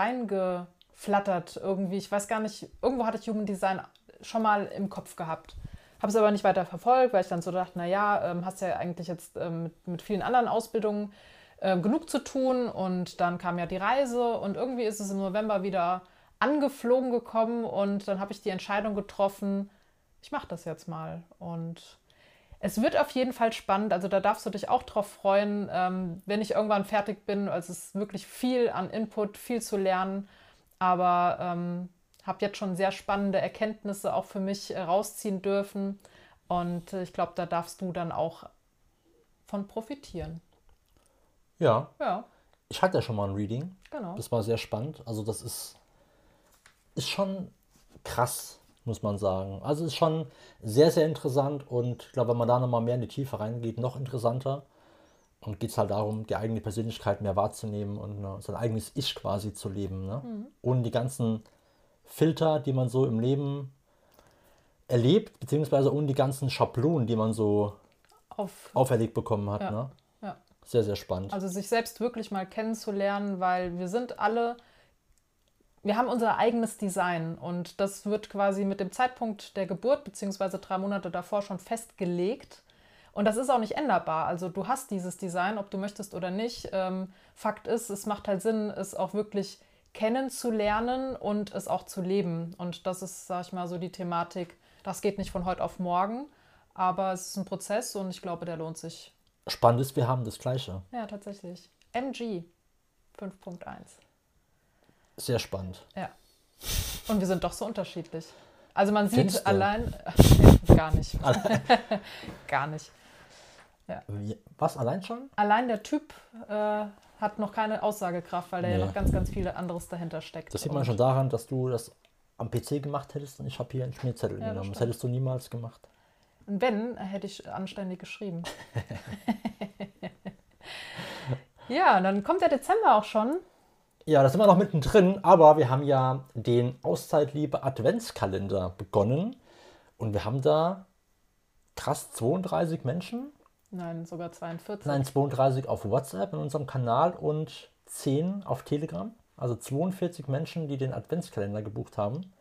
reingeflattert irgendwie. Ich weiß gar nicht, irgendwo hatte ich Human Design schon mal im Kopf gehabt. Habe es aber nicht weiter verfolgt, weil ich dann so dachte, naja, ähm, hast ja eigentlich jetzt ähm, mit, mit vielen anderen Ausbildungen äh, genug zu tun. Und dann kam ja die Reise und irgendwie ist es im November wieder angeflogen gekommen und dann habe ich die Entscheidung getroffen, ich mache das jetzt mal. Und es wird auf jeden Fall spannend, also da darfst du dich auch drauf freuen, ähm, wenn ich irgendwann fertig bin. Also es ist wirklich viel an Input, viel zu lernen, aber ähm, habe jetzt schon sehr spannende Erkenntnisse auch für mich äh, rausziehen dürfen und äh, ich glaube, da darfst du dann auch von profitieren. Ja, Ja, ich hatte ja schon mal ein Reading. genau. Das war sehr spannend. Also das ist, ist schon krass, muss man sagen. Also ist schon sehr, sehr interessant und ich glaube, wenn man da nochmal mehr in die Tiefe reingeht, noch interessanter. Und geht es halt darum, die eigene Persönlichkeit mehr wahrzunehmen und ne, sein eigenes Ich quasi zu leben. Ne? Ohne die ganzen Filter, die man so im Leben erlebt, beziehungsweise ohne die ganzen Schablonen, die man so Auf, auferlegt bekommen hat. Ja. Ne? ja. Sehr, sehr spannend. Also sich selbst wirklich mal kennenzulernen, weil wir sind alle, wir haben unser eigenes Design und das wird quasi mit dem Zeitpunkt der Geburt beziehungsweise drei Monate davor schon festgelegt. Und das ist auch nicht änderbar. Also du hast dieses Design, ob du möchtest oder nicht. Ähm, Fakt ist, es macht halt Sinn, es auch wirklich kennenzulernen und es auch zu leben. Und das ist, sag ich mal, so die Thematik. Das geht nicht von heute auf morgen, aber es ist ein Prozess und ich glaube, der lohnt sich. Spannend ist, wir haben das Gleiche. Ja, tatsächlich. MG 5.1. Sehr spannend. Ja. Und wir sind doch so unterschiedlich. Also man sieht allein. Nee, gar nicht. gar nicht. Wie- Was, allein schon? Allein der Typ äh, hat noch keine Aussagekraft, weil da ja Nee. noch ganz, ganz viele anderes dahinter steckt. Das sieht man schon daran, dass du das am PC gemacht hättest und ich habe hier einen Schmierzettel Ja, das genommen. Das stimmt. hättest du niemals gemacht. Und wenn, hätte ich anständig geschrieben. ja, und dann kommt der Dezember auch schon. Ja, da sind wir noch mittendrin, aber wir haben ja den Auszeitliebe Adventskalender begonnen und wir haben da krass 32 Menschen, Nein, sogar 42. nein 32 auf WhatsApp in unserem Kanal und 10 auf Telegram. Also 42 Menschen, die den Adventskalender gebucht haben.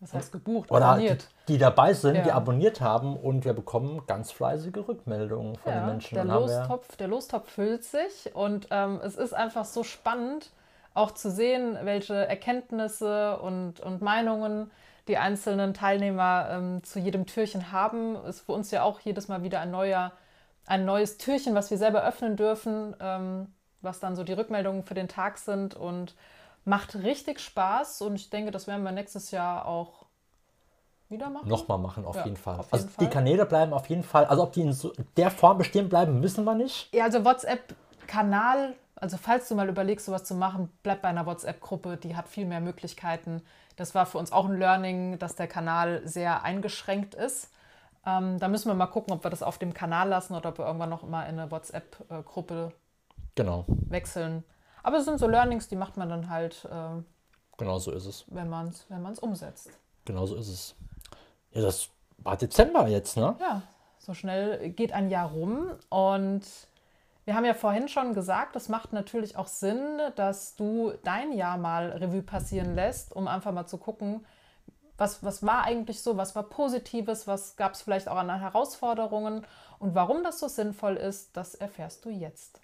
Das heißt gebucht, Oder abonniert. die, die dabei sind, die Ja. abonniert haben und wir bekommen ganz fleißige Rückmeldungen von den Ja, Menschen. der Lostopf, der Lostopf füllt sich und ähm, es ist einfach so spannend, auch zu sehen, welche Erkenntnisse und, und Meinungen die einzelnen Teilnehmer ähm, zu jedem Türchen haben. Ist für uns ja auch jedes Mal wieder ein neuer, ein neues Türchen, was wir selber öffnen dürfen, ähm, was dann so die Rückmeldungen für den Tag sind und macht richtig Spaß und ich denke, das werden wir nächstes Jahr auch wieder machen. nochmal machen, auf Ja, jeden Fall. auf also jeden die Fall. Kanäle bleiben auf jeden Fall, also ob die in so der Form bestehen bleiben, wissen wir nicht. Ja, also WhatsApp-Kanal, also falls du mal überlegst, sowas zu machen, bleib bei einer WhatsApp-Gruppe, die hat viel mehr Möglichkeiten. Das war für uns auch ein Learning, dass der Kanal sehr eingeschränkt ist. Ähm, da müssen wir mal gucken, ob wir das auf dem Kanal lassen oder ob wir irgendwann noch mal in eine WhatsApp-Gruppe Genau, wechseln. Aber es sind so Learnings, die macht man dann halt, äh, genau so ist es. wenn man es wenn man's umsetzt. Genau so ist es. Ja, das war Dezember jetzt, ne? Ja, so schnell geht ein Jahr rum und wir haben ja vorhin schon gesagt, es macht natürlich auch Sinn, dass du dein Jahr mal Revue passieren lässt, um einfach mal zu gucken, was, was war eigentlich so, was war Positives, was gab es vielleicht auch an Herausforderungen und warum das so sinnvoll ist, das erfährst du jetzt.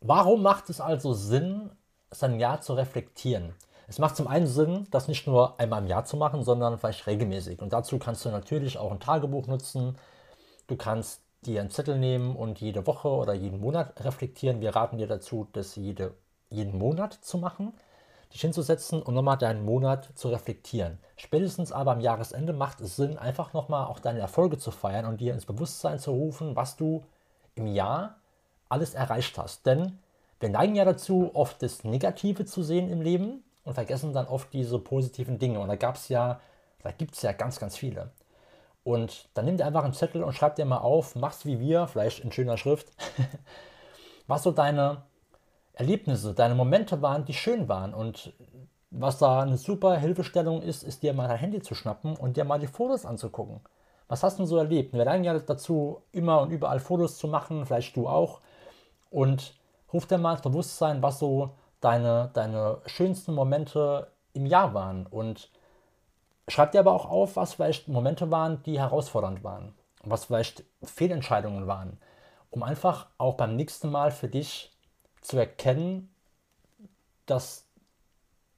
Warum macht es also Sinn, sein Jahr zu reflektieren? Es macht zum einen Sinn, das nicht nur einmal im Jahr zu machen, sondern vielleicht regelmäßig. Und dazu kannst du natürlich auch ein Tagebuch nutzen. Du kannst dir einen Zettel nehmen und jede Woche oder jeden Monat reflektieren. Wir raten dir dazu, das jede, jeden Monat zu machen, dich hinzusetzen und nochmal deinen Monat zu reflektieren. Spätestens aber am Jahresende macht es Sinn, einfach nochmal auch deine Erfolge zu feiern und dir ins Bewusstsein zu rufen, was du im Jahr alles erreicht hast. Denn wir neigen ja dazu, oft das Negative zu sehen im Leben und vergessen dann oft diese positiven Dinge. Und da gab es ja, da gibt es ja ganz, ganz viele. Und dann nimm dir einfach einen Zettel und schreib dir mal auf, mach's wie wir, vielleicht in schöner Schrift, was so deine Erlebnisse, deine Momente waren, die schön waren. Und was da eine super Hilfestellung ist, ist dir mal dein Handy zu schnappen und dir mal die Fotos anzugucken. Was hast du so erlebt? Wir neigen ja dazu, immer und überall Fotos zu machen, vielleicht du auch. Und ruf dir mal ins Bewusstsein, was so deine, deine schönsten Momente im Jahr waren. Und schreib dir aber auch auf, was vielleicht Momente waren, die herausfordernd waren. Was vielleicht Fehlentscheidungen waren. Um einfach auch beim nächsten Mal für dich zu erkennen, dass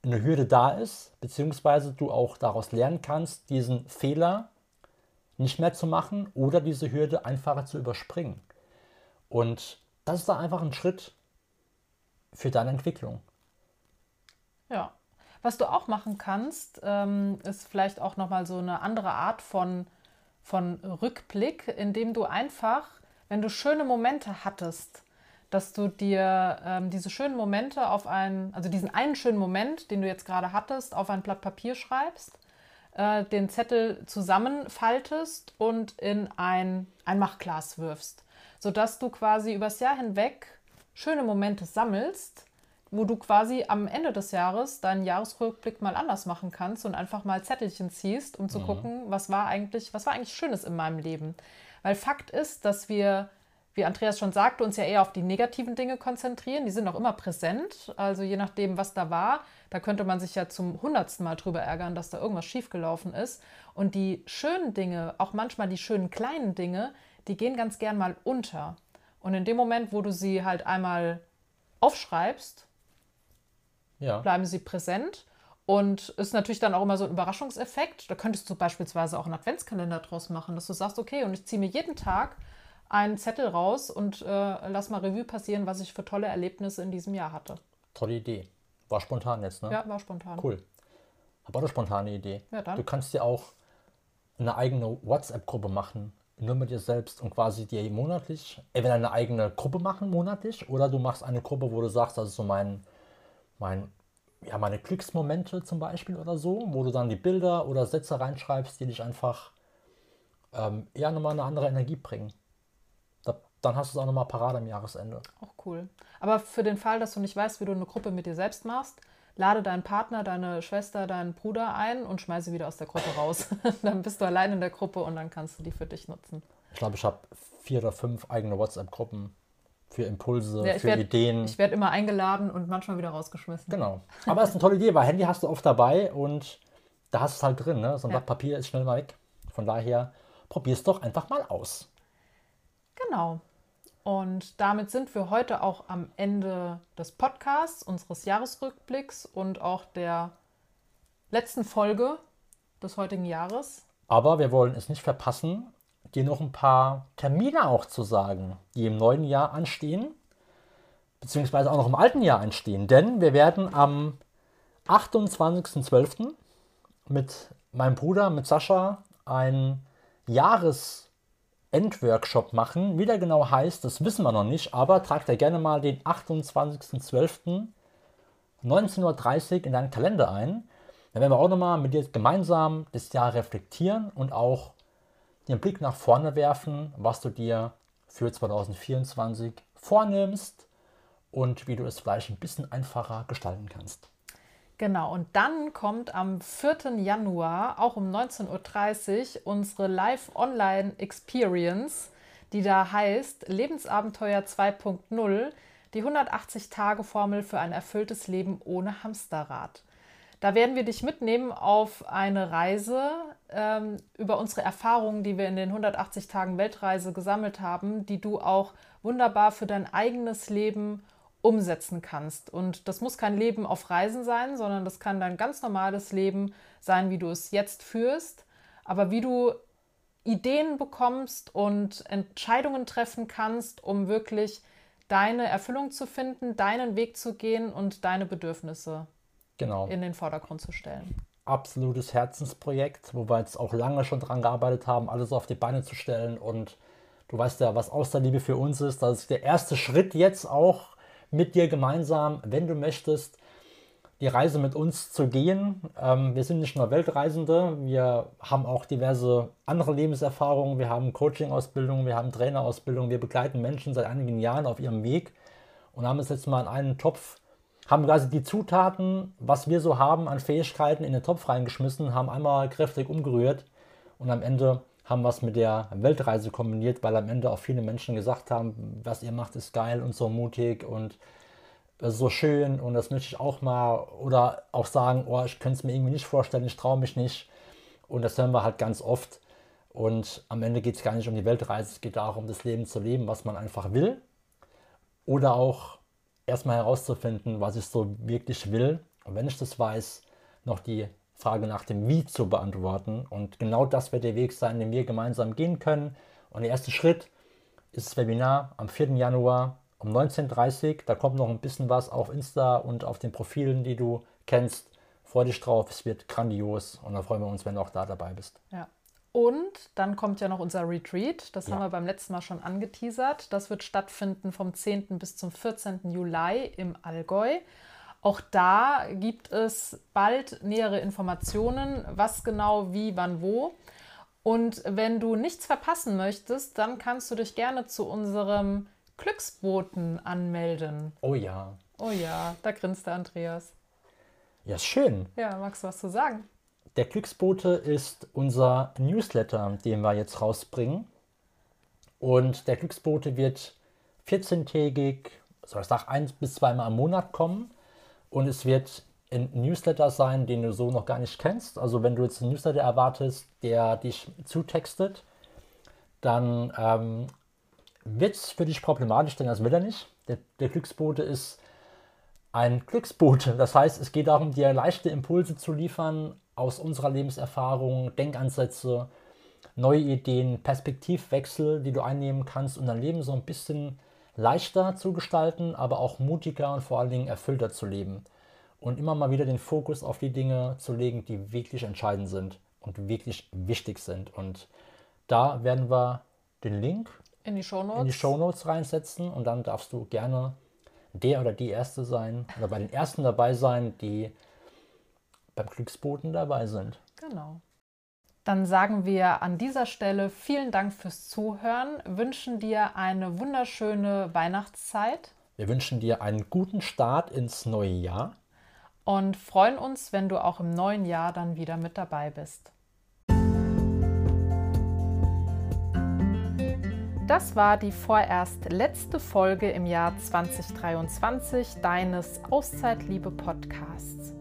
eine Hürde da ist, beziehungsweise du auch daraus lernen kannst, diesen Fehler nicht mehr zu machen oder diese Hürde einfacher zu überspringen. Und das ist da einfach ein Schritt für deine Entwicklung. Ja. Was du auch machen kannst, ähm, ist vielleicht auch nochmal so eine andere Art von, von Rückblick, indem du einfach, wenn du schöne Momente hattest, dass du dir ähm, diese schönen Momente auf ein, also diesen einen schönen Moment, den du jetzt gerade hattest, auf ein Blatt Papier schreibst, äh, den Zettel zusammenfaltest und in ein Einmachglas wirfst, sodass du quasi übers Jahr hinweg schöne Momente sammelst, wo du quasi am Ende des Jahres deinen Jahresrückblick mal anders machen kannst und einfach mal Zettelchen ziehst, um zu gucken, was war eigentlich, was war eigentlich Schönes in meinem Leben. Weil Fakt ist, dass wir, wie Andreas schon sagte, uns ja eher auf die negativen Dinge konzentrieren. Die sind auch immer präsent. Also je nachdem, was da war, da könnte man sich ja zum hundertsten Mal drüber ärgern, dass da irgendwas schiefgelaufen ist. Und die schönen Dinge, auch manchmal die schönen kleinen Dinge, die gehen ganz gern mal unter. Und in dem Moment, wo du sie halt einmal aufschreibst, Ja, bleiben sie präsent. Und ist natürlich dann auch immer so ein Überraschungseffekt. Da könntest du beispielsweise auch einen Adventskalender draus machen, dass du sagst, okay, und ich ziehe mir jeden Tag einen Zettel raus und äh, lass mal Revue passieren, was ich für tolle Erlebnisse in diesem Jahr hatte. tolle Idee. War spontan jetzt, ne? Ja, war spontan. Cool. Hab auch eine spontane Idee. Ja, dann. Du kannst dir auch eine eigene WhatsApp-Gruppe machen, nur mit dir selbst und quasi dir monatlich entweder eine eigene Gruppe machen, monatlich, oder du machst eine Gruppe, wo du sagst, das ist so mein, mein, ja, meine Glücksmomente zum Beispiel oder so, wo du dann die Bilder oder Sätze reinschreibst, die dich einfach ähm, eher nochmal eine andere Energie bringen. Da, dann hast du es auch nochmal parat am Jahresende. Auch cool. Aber für den Fall, dass du nicht weißt, wie du eine Gruppe mit dir selbst machst, lade deinen Partner, deine Schwester, deinen Bruder ein und schmeiße wieder aus der Gruppe raus. dann bist du allein in der Gruppe und dann kannst du die für dich nutzen. Ich glaube, ich habe vier oder fünf eigene WhatsApp-Gruppen für Impulse, Ja, für werd- Ideen. Ich werde immer eingeladen und manchmal wieder rausgeschmissen. Genau. Aber es ist eine tolle Idee, weil Handy hast du oft dabei und da hast du es halt drin. Ne? So ein Ja. Blatt Papier ist schnell mal weg. Von daher probier es doch einfach mal aus. Genau. Und damit sind wir heute auch am Ende des Podcasts, unseres Jahresrückblicks und auch der letzten Folge des heutigen Jahres. Aber wir wollen es nicht verpassen, dir noch ein paar Termine auch zu sagen, die im neuen Jahr anstehen, beziehungsweise auch noch im alten Jahr anstehen. Denn wir werden am 28.12. mit meinem Bruder, mit Sascha, einen Jahresendworkshop machen. Wie der genau heißt, das wissen wir noch nicht, aber trag dir gerne mal den 28.12. 19.30 Uhr in deinen Kalender ein. Dann werden wir auch nochmal mit dir gemeinsam das Jahr reflektieren und auch den Blick nach vorne werfen, was du dir für 2024 vornimmst und wie du es vielleicht ein bisschen einfacher gestalten kannst. Genau, und dann kommt am 4. Januar, auch um 19.30 Uhr, unsere Live-Online-Experience, die da heißt Lebensabenteuer 2.0, die 180-Tage-Formel für ein erfülltes Leben ohne Hamsterrad. Da werden wir dich mitnehmen auf eine Reise ähm, über unsere Erfahrungen, die wir in den 180 Tagen Weltreise gesammelt haben, die du auch wunderbar für dein eigenes Leben umsetzen kannst. Und das muss kein Leben auf Reisen sein, sondern das kann dein ganz normales Leben sein, wie du es jetzt führst, aber wie du Ideen bekommst und Entscheidungen treffen kannst, um wirklich deine Erfüllung zu finden, deinen Weg zu gehen und deine Bedürfnisse Genau. in den Vordergrund zu stellen. Absolutes Herzensprojekt, wo wir jetzt auch lange schon dran gearbeitet haben, alles auf die Beine zu stellen. Und du weißt ja, was Austerliebe für uns ist. Das ist der erste Schritt jetzt auch mit dir gemeinsam, wenn du möchtest, die Reise mit uns zu gehen. Ähm, wir sind nicht nur Weltreisende, wir haben auch diverse andere Lebenserfahrungen. Wir haben Coaching-Ausbildung, wir haben Trainerausbildung, wir begleiten Menschen seit einigen Jahren auf ihrem Weg und haben es jetzt mal in einen Topf haben quasi die Zutaten, was wir so haben an Fähigkeiten, in den Topf reingeschmissen, haben einmal kräftig umgerührt und am Ende haben es mit der Weltreise kombiniert, weil am Ende auch viele Menschen gesagt haben, was ihr macht, ist geil und so mutig und ist so schön und das möchte ich auch mal oder auch sagen, oh, ich könnte es mir irgendwie nicht vorstellen, ich traue mich nicht und das hören wir halt ganz oft und am Ende geht es gar nicht um die Weltreise, es geht darum, das Leben zu leben, was man einfach will oder auch erstmal herauszufinden, was ich so wirklich will. Und wenn ich das weiß, noch die Frage nach dem Wie zu beantworten. Und genau das wird der Weg sein, den wir gemeinsam gehen können. Und der erste Schritt ist das Webinar am 4. Januar um 19.30 Uhr. Da kommt noch ein bisschen was auf Insta und auf den Profilen, die du kennst. Freu dich drauf, es wird grandios. Und da freuen wir uns, wenn du auch da dabei bist. Ja. Und dann kommt ja noch unser Retreat. Das Ja. haben wir beim letzten Mal schon angeteasert. Das wird stattfinden vom 10. bis zum 14. Juli im Allgäu. Auch da gibt es bald nähere Informationen, was genau, wie, wann, wo. Und wenn du nichts verpassen möchtest, dann kannst du dich gerne zu unserem Glücksboten anmelden. Oh ja. Oh ja, da grinst der Andreas. Ja, schön. Ja, magst du was zu sagen? Der Glücksbote ist unser Newsletter, den wir jetzt rausbringen. Und der Glücksbote wird 14-tägig, soll ich sagen, ein bis zweimal im Monat kommen. Und es wird ein Newsletter sein, den du so noch gar nicht kennst. Also wenn du jetzt einen Newsletter erwartest, der dich zutextet, dann ähm, wird es für dich problematisch, denn das will er nicht. Der, der Glücksbote ist ein Glücksbote. Das heißt, es geht darum, dir leichte Impulse zu liefern aus unserer Lebenserfahrung, Denkansätze, neue Ideen, Perspektivwechsel, die du einnehmen kannst, um dein Leben so ein bisschen leichter zu gestalten, aber auch mutiger und vor allen Dingen erfüllter zu leben. Und immer mal wieder den Fokus auf die Dinge zu legen, die wirklich entscheidend sind und wirklich wichtig sind. Und da werden wir den Link in die Shownotes. in die Shownotes reinsetzen und dann darfst du gerne der oder die Erste sein oder bei den Ersten dabei sein, die beim Glücksboten dabei sind. Genau. Dann sagen wir an dieser Stelle vielen Dank fürs Zuhören, wünschen dir eine wunderschöne Weihnachtszeit. Wir wünschen dir einen guten Start ins neue Jahr und freuen uns, wenn du auch im neuen Jahr dann wieder mit dabei bist. Das war die vorerst letzte Folge im Jahr 2023 deines Auszeitliebe Podcasts.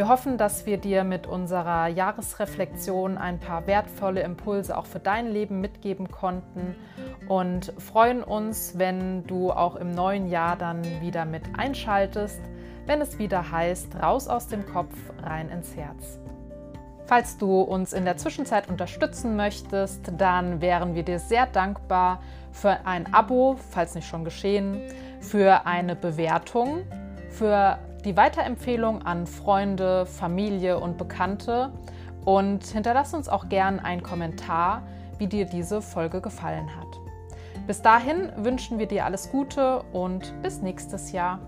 Wir hoffen, dass wir dir mit unserer Jahresreflexion ein paar wertvolle Impulse auch für dein Leben mitgeben konnten und freuen uns, wenn du auch im neuen Jahr dann wieder mit einschaltest, wenn es wieder heißt, raus aus dem Kopf, rein ins Herz. Falls du uns in der Zwischenzeit unterstützen möchtest, dann wären wir dir sehr dankbar für ein Abo, falls nicht schon geschehen, für eine Bewertung, für die Weiterempfehlung an Freunde, Familie und Bekannte und hinterlass uns auch gern einen Kommentar, wie dir diese Folge gefallen hat. Bis dahin wünschen wir dir alles Gute und bis nächstes Jahr.